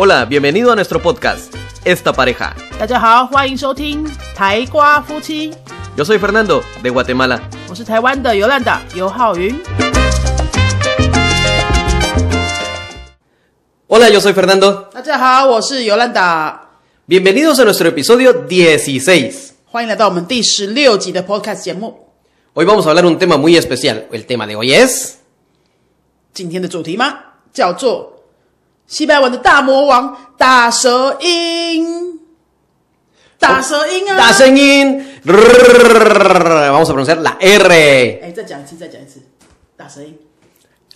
Hola, bienvenido a nuestro podcast, Esta Pareja. Yo soy Fernando, de Guatemala. Hola, yo soy Fernando. Bienvenidos a nuestro episodio 16. Hoy vamos a hablar un tema muy especial. El tema de hoy es... 今天的主题吗？叫做西班牙文的大魔王大舌音。大舌音啊！Da Sengin. Rrrr. Vamos a pronunciar la R. 哎，再讲一次，再讲一次，大舌音。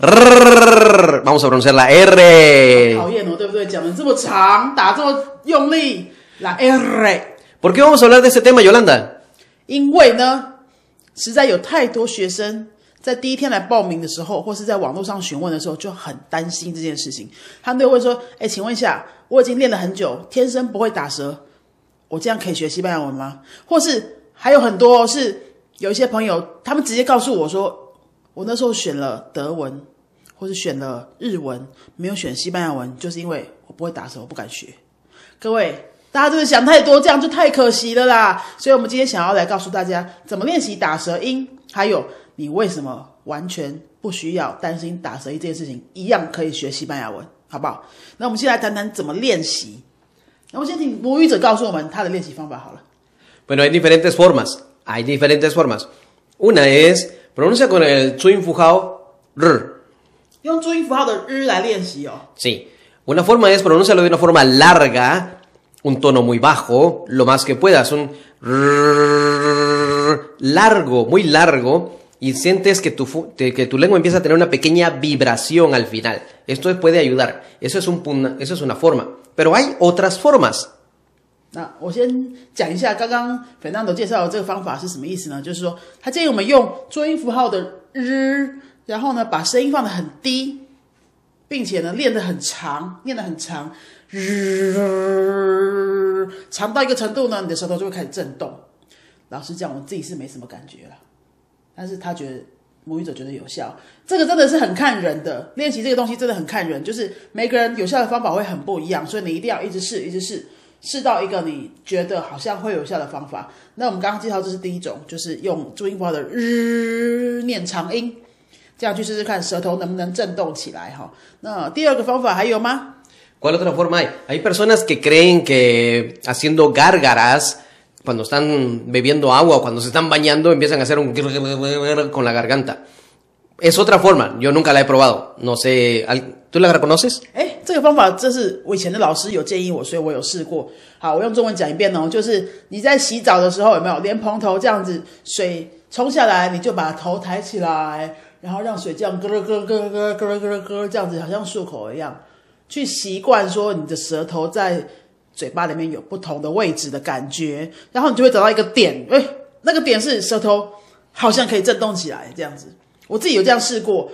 Rrrr. Vamos a pronunciar la R. 讨厌哦，对不对？讲的这么长，打这么用力，来 R。¿Por qué vamos a hablar de este tema, Yolanda? 因为呢，实在有太多学生在第一天来报名的时候，或是在网络上询问的时候，就很担心这件事情。他们就会说：“哎，请问一下，我已经练了很久，天生不会打舌，我这样可以学西班牙文吗？”或是还有很多是有一些朋友，他们直接告诉我说：“我那时候选了德文，或是选了日文，没有选西班牙文，就是因为我不会打舌，我不敢学。”各位，大家真的想太多，这样就太可惜了啦。所以，我们今天想要来告诉大家怎么练习打舌音，还有你为什么完全不需要担心打舌音这件事情，一样可以学西班牙文，好不好？那我们先来谈谈怎么练习。那我先请母语者告诉我们他的练习方法好了。 Bueno, hay diferentes formas. Hay diferentes formas. Una es pronuncia con el su infujado r. 用注音符号的日来练习哦。 Sí. Una forma es pronunciarlo de una forma larga, un tono muy bajo, lo más que puedas, un rrrr largo, muy largo, y sientes que tu, fu- te- que tu lengua empieza a tener una pequeña vibración al final. Esto puede ayudar. Eso es, un, pun- eso es una forma. Pero hay otras formas. 那我先讲一下刚刚 Fernando 介绍的这个方法是什么意思呢？就是说，他建议我们用注音符号的日，然后呢把声音放得很低，并且呢练得很长，念得很长，日长到一个程度呢，你的舌头就会开始震动。老实讲，我自己是没什么感觉了， 但是他觉得母语者觉得有效，这个真的是很看人的。练习这个东西真的很看人，就是每个人有效的方法会很不一样，所以你一定要一直试，一直试，试到一个你觉得好像会有效的方法。那我们刚刚介绍这是第一种，就是用注音符号的日念长音，这样去试试看舌头能不能震动起来哈。那第二个方法还有吗？¿Cuál otra forma hay? Hay personas que creen que haciendo gárgaras, cuando están bebiendo agua o cuando se están bañando, empiezan a hacer un con la garganta. Es otra forma, yo nunca la he probado. No sé, ¿al- ¿tú la reconoces? 哎，这个方法这是我以前的老师有建议我，所以我有试过。好，我用中文讲一遍哦，就是你在洗澡的时候有没有连蓬头这样子，水冲下来，你就把头抬起来，然后让水这样咯咯咯咯咯咯咯咯这样子，好像漱口一样，去习惯说你的舌头在 嘴巴里面有不同的位置的感觉，然后你就会找到一个点，哎，那个点是舌头好像可以震动起来这样子。我自己有这样试过，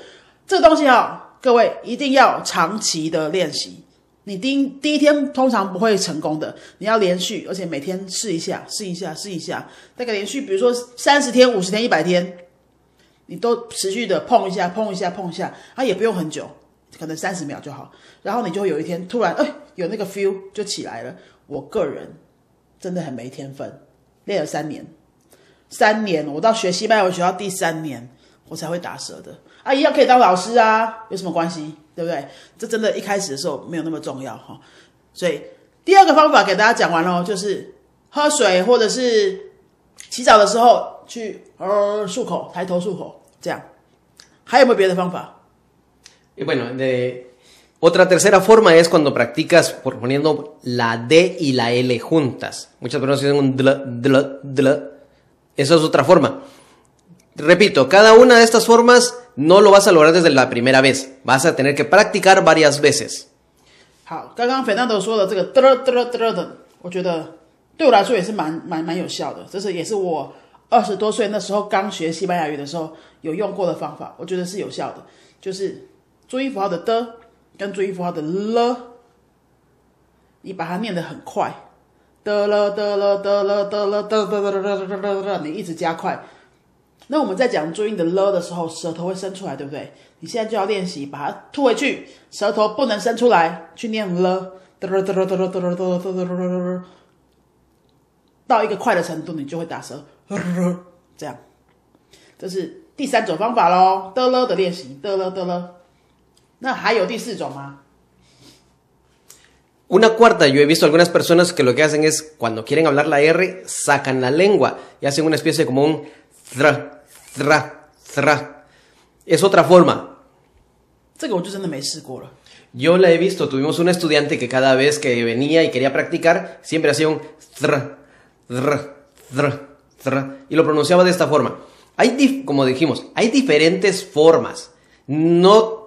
这个东西啊，各位一定要长期的练习。你第一第一天通常不会成功的，你要连续，而且每天试一下，试一下，试一下，大概连续，比如说三十天、五十天、一百天，你都持续的碰一下、碰一下、碰一下，啊，也不用很久，可能三十秒就好。然后你就会有一天突然，哎，有那个 feel 就起来了。我个人真的很没天分，练了三年，三年，我到学西班牙文学校第三年，我才会打舌的啊，一样可以当老师啊，有什么关系？对不对？这真的一开始的时候没有那么重要哈。所以第二个方法给大家讲完喽，就是喝水或者是洗澡的时候去呃漱口，抬头漱口，这样。还有没有别的方法？Y bueno, de- otra tercera forma es cuando practicas por poniendo la D y la L juntas. Muchas personas dicen un dl, dl, dl. Esa es otra forma. Repito, cada una de estas formas no lo vas a lograr desde la primera vez. Vas a tener que practicar varias veces. 好，刚刚 Fernando 说的这个嘚嘚嘚的，我觉得对我来说也是蛮蛮蛮有效的。这是也是我二十多岁那时候刚学西班牙语的时候有用过的方法，我觉得是有效的。就是 注音符号的的，跟注音符号的了，你把它念得很快，的了的了的了的了的了的了的了的了，你一直加快。那我们在讲注音的了的时候，舌头会伸出来，对不对？你现在就要练习把它吐回去，舌头不能伸出来去念了的了的了的了的了的了的了的了，到一个快的程度，你就会打舌，这样。这是第三种方法喽，的了的练习，的了的了。那还有第四种吗？ Una cuarta, yo he visto algunas personas que lo que hacen es, cuando quieren hablar la R, sacan la lengua y hacen una especie como un thra, thra, thra. Es otra forma. 这个我就真的没试过了。 Yo la he visto, tuvimos un estudiante que cada vez que venía y quería practicar, siempre hacía un thra, thra, thra, thra, y lo pronunciaba de esta forma. Hay, dif- como dijimos, hay diferentes formas. No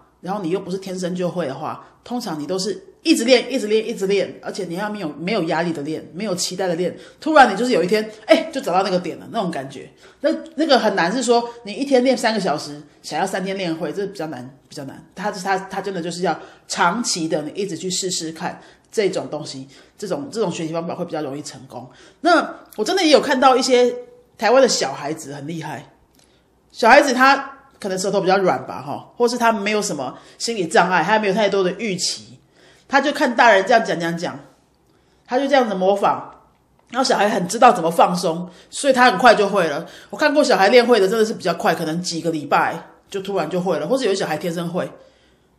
然后你又不是天生就会的话，通常你都是一直练、一直练、一直练，而且你要没有没有压力的练，没有期待的练。突然你就是有一天，哎，就找到那个点了，那种感觉。那那个很难，是说你一天练三个小时，想要三天练会，这比较难，比较难。他他他真的就是要长期的，你一直去试试看这种东西，这种这种学习方法会比较容易成功。那我真的也有看到一些台湾的小孩子很厉害，小孩子他可能舌头比较软吧，哈，或是他没有什么心理障碍，他没有太多的预期，他就看大人这样讲讲讲，他就这样子模仿，然后小孩很知道怎么放松，所以他很快就会了。我看过小孩练会的，真的是比较快，可能几个礼拜就突然就会了，或是有些小孩天生会，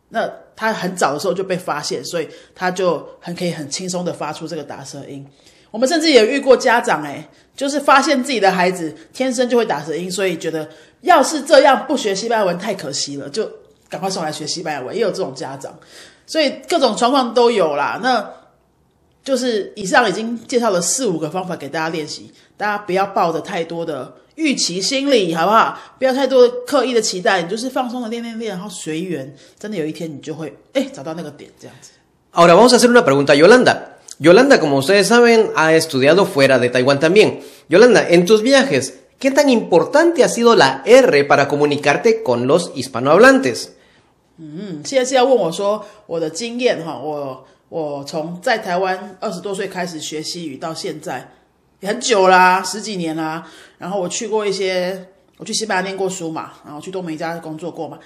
那他很早的时候就被发现，所以他就很可以很轻松的发出这个打舌音。我们甚至也遇过家长、哎，就是发现自己的孩子天生就会打舌音，所以觉得要是这样不学西班牙文太可惜了，就赶快送来学西班牙文。也有这种家长，所以各种状况都有啦。那就是以上已经介绍了四五个方法给大家练习，大家不要抱着太多的预期心理，好不好？不要太多刻意的期待，你就是放松的练练练，然后随缘，真的有一天你就会哎找到那个点，这样子。Ahora vamos a hacer una pregunta, Yolanda. Yolanda, como ustedes saben, ha estudiado fuera de Taiwán también. Yolanda, en tus viajes, ¿qué tan importante ha sido la R para comunicarte con los hispanohablantes? 嗯，现在是要问我说我的经验哈，我我从在台湾二十多岁开始学西语到现在也很久啦，十几年啦。然后我去过一些，我去西班牙念过书嘛，然后去多美家工作过嘛。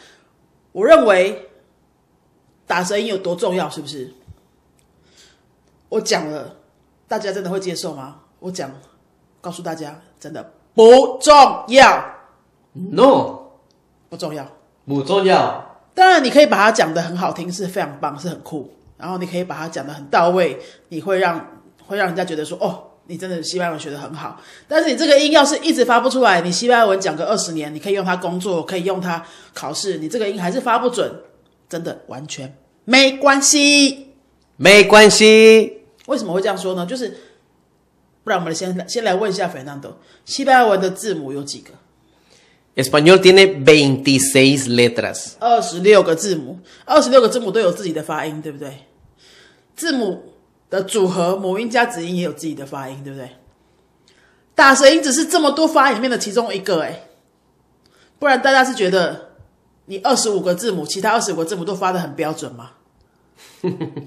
我认为打舌音有多重要，是不是？ 我讲了，大家真的会接受吗？我讲，告诉大家，真的不重要，No, 不重要。不重要。当然，你可以把它讲的很好听，是非常棒，是很酷。然后你可以把它讲的很到位，你会让会让人家觉得说，哦，你真的西班牙文学的很好。但是你这个音要是一直发不出来，你西班牙文讲个二十年，你可以用它工作，可以用它考试，你这个音还是发不准，真的完全没关系。没关系。为什么会这样说呢？就是，不然我们先先来问一下 Fernando，西班牙文的字母有几个？Español tiene 26 letras. 二十六个字母，二十六个字母都有自己的发音，对不对？字母的组合，母音加子音也有自己的发音，对不对？打舌音只是这么多发音里面的其中一个，哎，不然大家是觉得你二十五个字母，其他二十五个字母都发的很标准吗？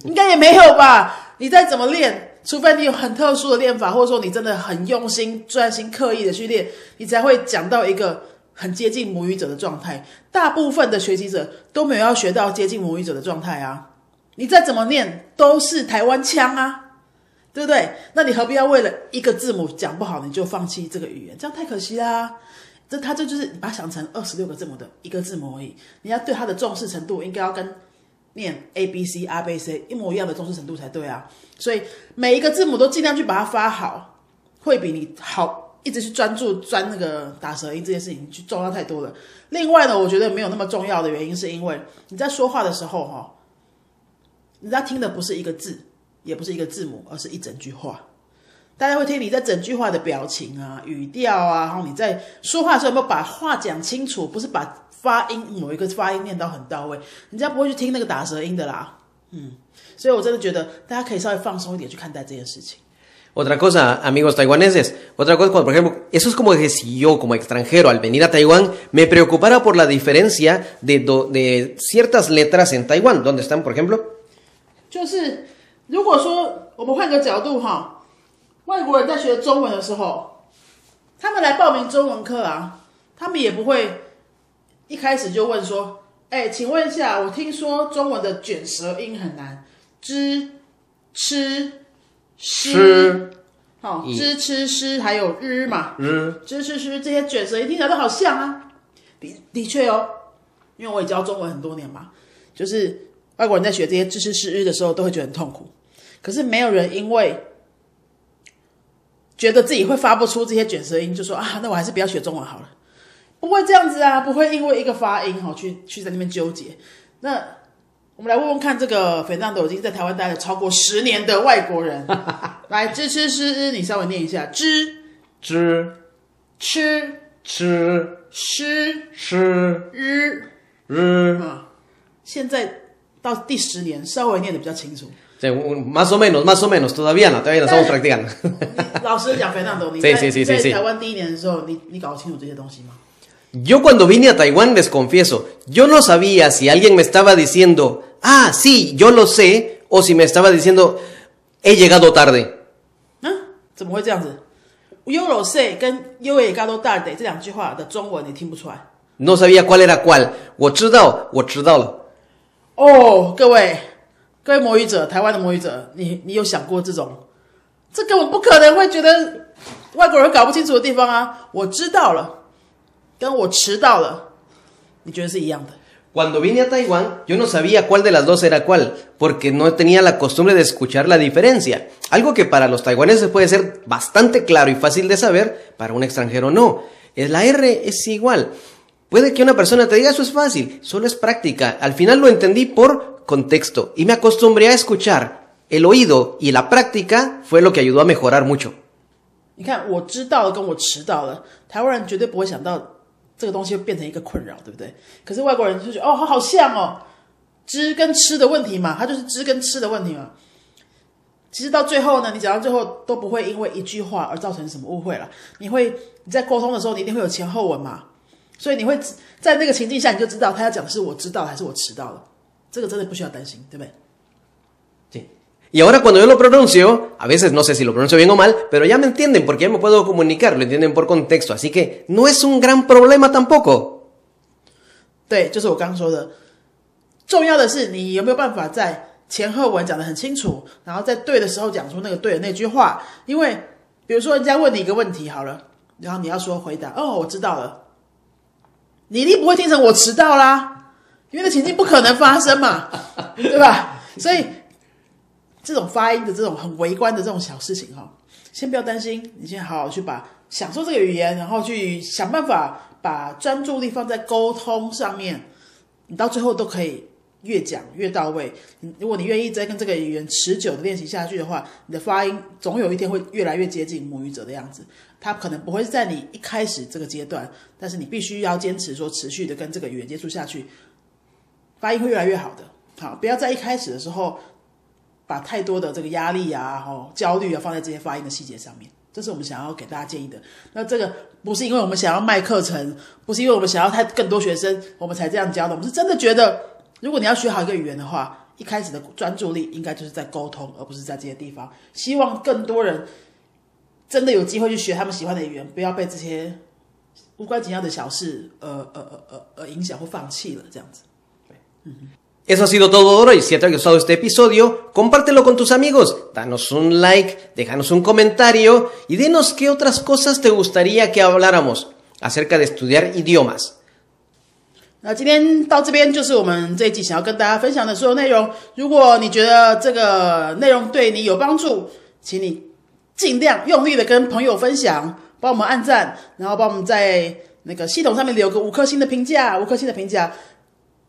应该也没有吧？你再怎么练，除非你有很特殊的练法，或者说你真的很用心、专心、刻意的去练，你才会讲到一个很接近母语者的状态。大部分的学习者都没有要学到接近母语者的状态啊！你再怎么练都是台湾腔啊，对不对？那你何必要为了一个字母讲不好你就放弃这个语言？这样太可惜啦！这它这就是你把它想成二十六个字母的一个字母而已，你要对它的重视程度应该要跟念 A B C R B C 一模一样的重视程度才对啊！所以每一个字母都尽量去把它发好，会比你好一直去专注钻那个打舌音这件事情去重要太多了。另外呢，我觉得没有那么重要的原因是因为你在说话的时候哈，人家听的不是一个字，也不是一个字母，而是一整句话。大家会听你在整句话的表情啊、语调啊，然后你在说话的时候有没有把话讲清楚，不是把发音某一个发音念到很到位，人家不会去听那个打舌音的啦。嗯所以我真的觉得大家可以稍微放松一点去看待这件事情。Otra cosa, amigos taiwaneses, otra cosa, por ejemplo, eso es como que si yo como extranjero al venir a Taiwán me preocupara por la diferencia de, do- de ciertas letras en Taiwán, donde están, por ejemplo, 就是如果说我们换个角度哈，外国人在学中文的时候，他们来报名中文课啊，他们也不会一开始就问说：“哎，请问一下，我听说中文的卷舌音很难，知、吃、诗，吃好，以知、吃、诗，还有日嘛，日知、吃、诗这些卷舌音听起来都好像啊。的的确哦，因为我也教中文很多年嘛，就是外国人在学这些知识诗日的时候，都会觉得很痛苦。可是没有人因为觉得自己会发不出这些卷舌音，就说啊，那我还是不要学中文好了。不会这样子啊，不会因为一个发音哈去去在那边纠结。那我们来问问看，这个斐浪斗已经在台湾待了超过十年的外国人，来知吃诗日，你稍微念一下知知吃吃诗吃日日，啊，现在到第十年，稍微念的比较清楚。Sí, un- más o menos, más o menos, todavía no, todavía no estamos practicando. 你老实讲，肥浪斗，你是在是是是是在台湾第一年的时候，你你搞清楚这些东西吗？ Yo cuando vine a Taiwán, les confieso, yo no sabía si alguien me estaba diciendo, ah, sí, yo lo sé, o si me estaba diciendo, he llegado tarde. 啊，怎么会这样子？“优柔 say” 跟“优也高都大得”这两句话的中文你听不出来 No sabía cuál era cuál. 我知道，我知道了。哦，各位 各位魔语者，台湾的魔语者，你你有想过这种？这根本不可能会觉得外国人搞不清楚的地方啊！我知道了，跟我迟到了，你觉得是一样的？ Cuando vine a Taiwán, yo no sabía cuál de las dos era cuál, porque no tenía la costumbre de escuchar la diferencia. Algo que para los taiwaneses puede ser bastante claro y fácil de saber, para un extranjero no. Es La R es igual. Puede que una persona te diga eso es fácil, solo es práctica. Al final lo entendí por contexto y me acostumbré a escuchar. El oído y la práctica fue lo que ayudó a mejorar mucho. 你看，我知道了，跟我迟到了，台湾人绝对不会想到这个东西会变成一个困扰，对不对？可是外国人就觉得哦，好好像哦，知跟吃的问题嘛，它就是知跟吃的问题嘛。其实到最后呢，你讲到最后都不会因为一句话而造成什么误会了。你会你在沟通的时候，你一定会有前后文嘛，所以你会在那个情境下，你就知道他要讲的是我知道还是我迟到了。这个真的不需要担心，对不对？Sí. Y ahora cuando yo lo pronuncio, a veces no sé si lo pronuncio bien o mal, pero ya me entienden porque ya me puedo comunicar, lo entienden por contexto, así que no es un gran problema tampoco. 对，就是我刚刚说的，重要的是你有没有办法在前后文讲得很清楚，然后在对的时候讲出那个对的那句话。因为比如说人家问你一个问题好了，然后你要说回答，哦，我知道了，你一定不会听成我迟到啦，因为那情境不可能发生嘛，对吧？所以这种发音的这种很微观的这种小事情哈、先不要担心，你先好好去把享受这个语言，然后去想办法把专注力放在沟通上面，你到最后都可以越讲越到位。你如果你愿意再跟这个语言持久的练习下去的话，你的发音总有一天会越来越接近母语者的样子。它可能不会是在你一开始这个阶段，但是你必须要坚持说持续的跟这个语言接触下去，发音会越来越好的。好，不要在一开始的时候把太多的这个压力啊、哦焦虑啊放在这些发音的细节上面，这是我们想要给大家建议的。那这个不是因为我们想要卖课程，不是因为我们想要太更多学生，我们才这样教的。我们是真的觉得，如果你要学好一个语言的话，一开始的专注力应该就是在沟通，而不是在这些地方。希望更多人真的有机会去学他们喜欢的语言，不要被这些无关紧要的小事呃呃呃呃呃影响或放弃了这样子。Eso ha sido todo por hoy. Si te ha gustado este episodio, compártelo con tus amigos, danos un like, déjanos un comentario y dinos qué otras cosas te gustaría que habláramos acerca de estudiar idiomas. 那今天到这边就是我们这一集想要跟大家分享的所有内容。如果你觉得这个内容对你有帮助，请你尽量用力的跟朋友分享，帮我们按赞，然后帮我们在那个系统上面留个五颗星的评价，五颗星的评价，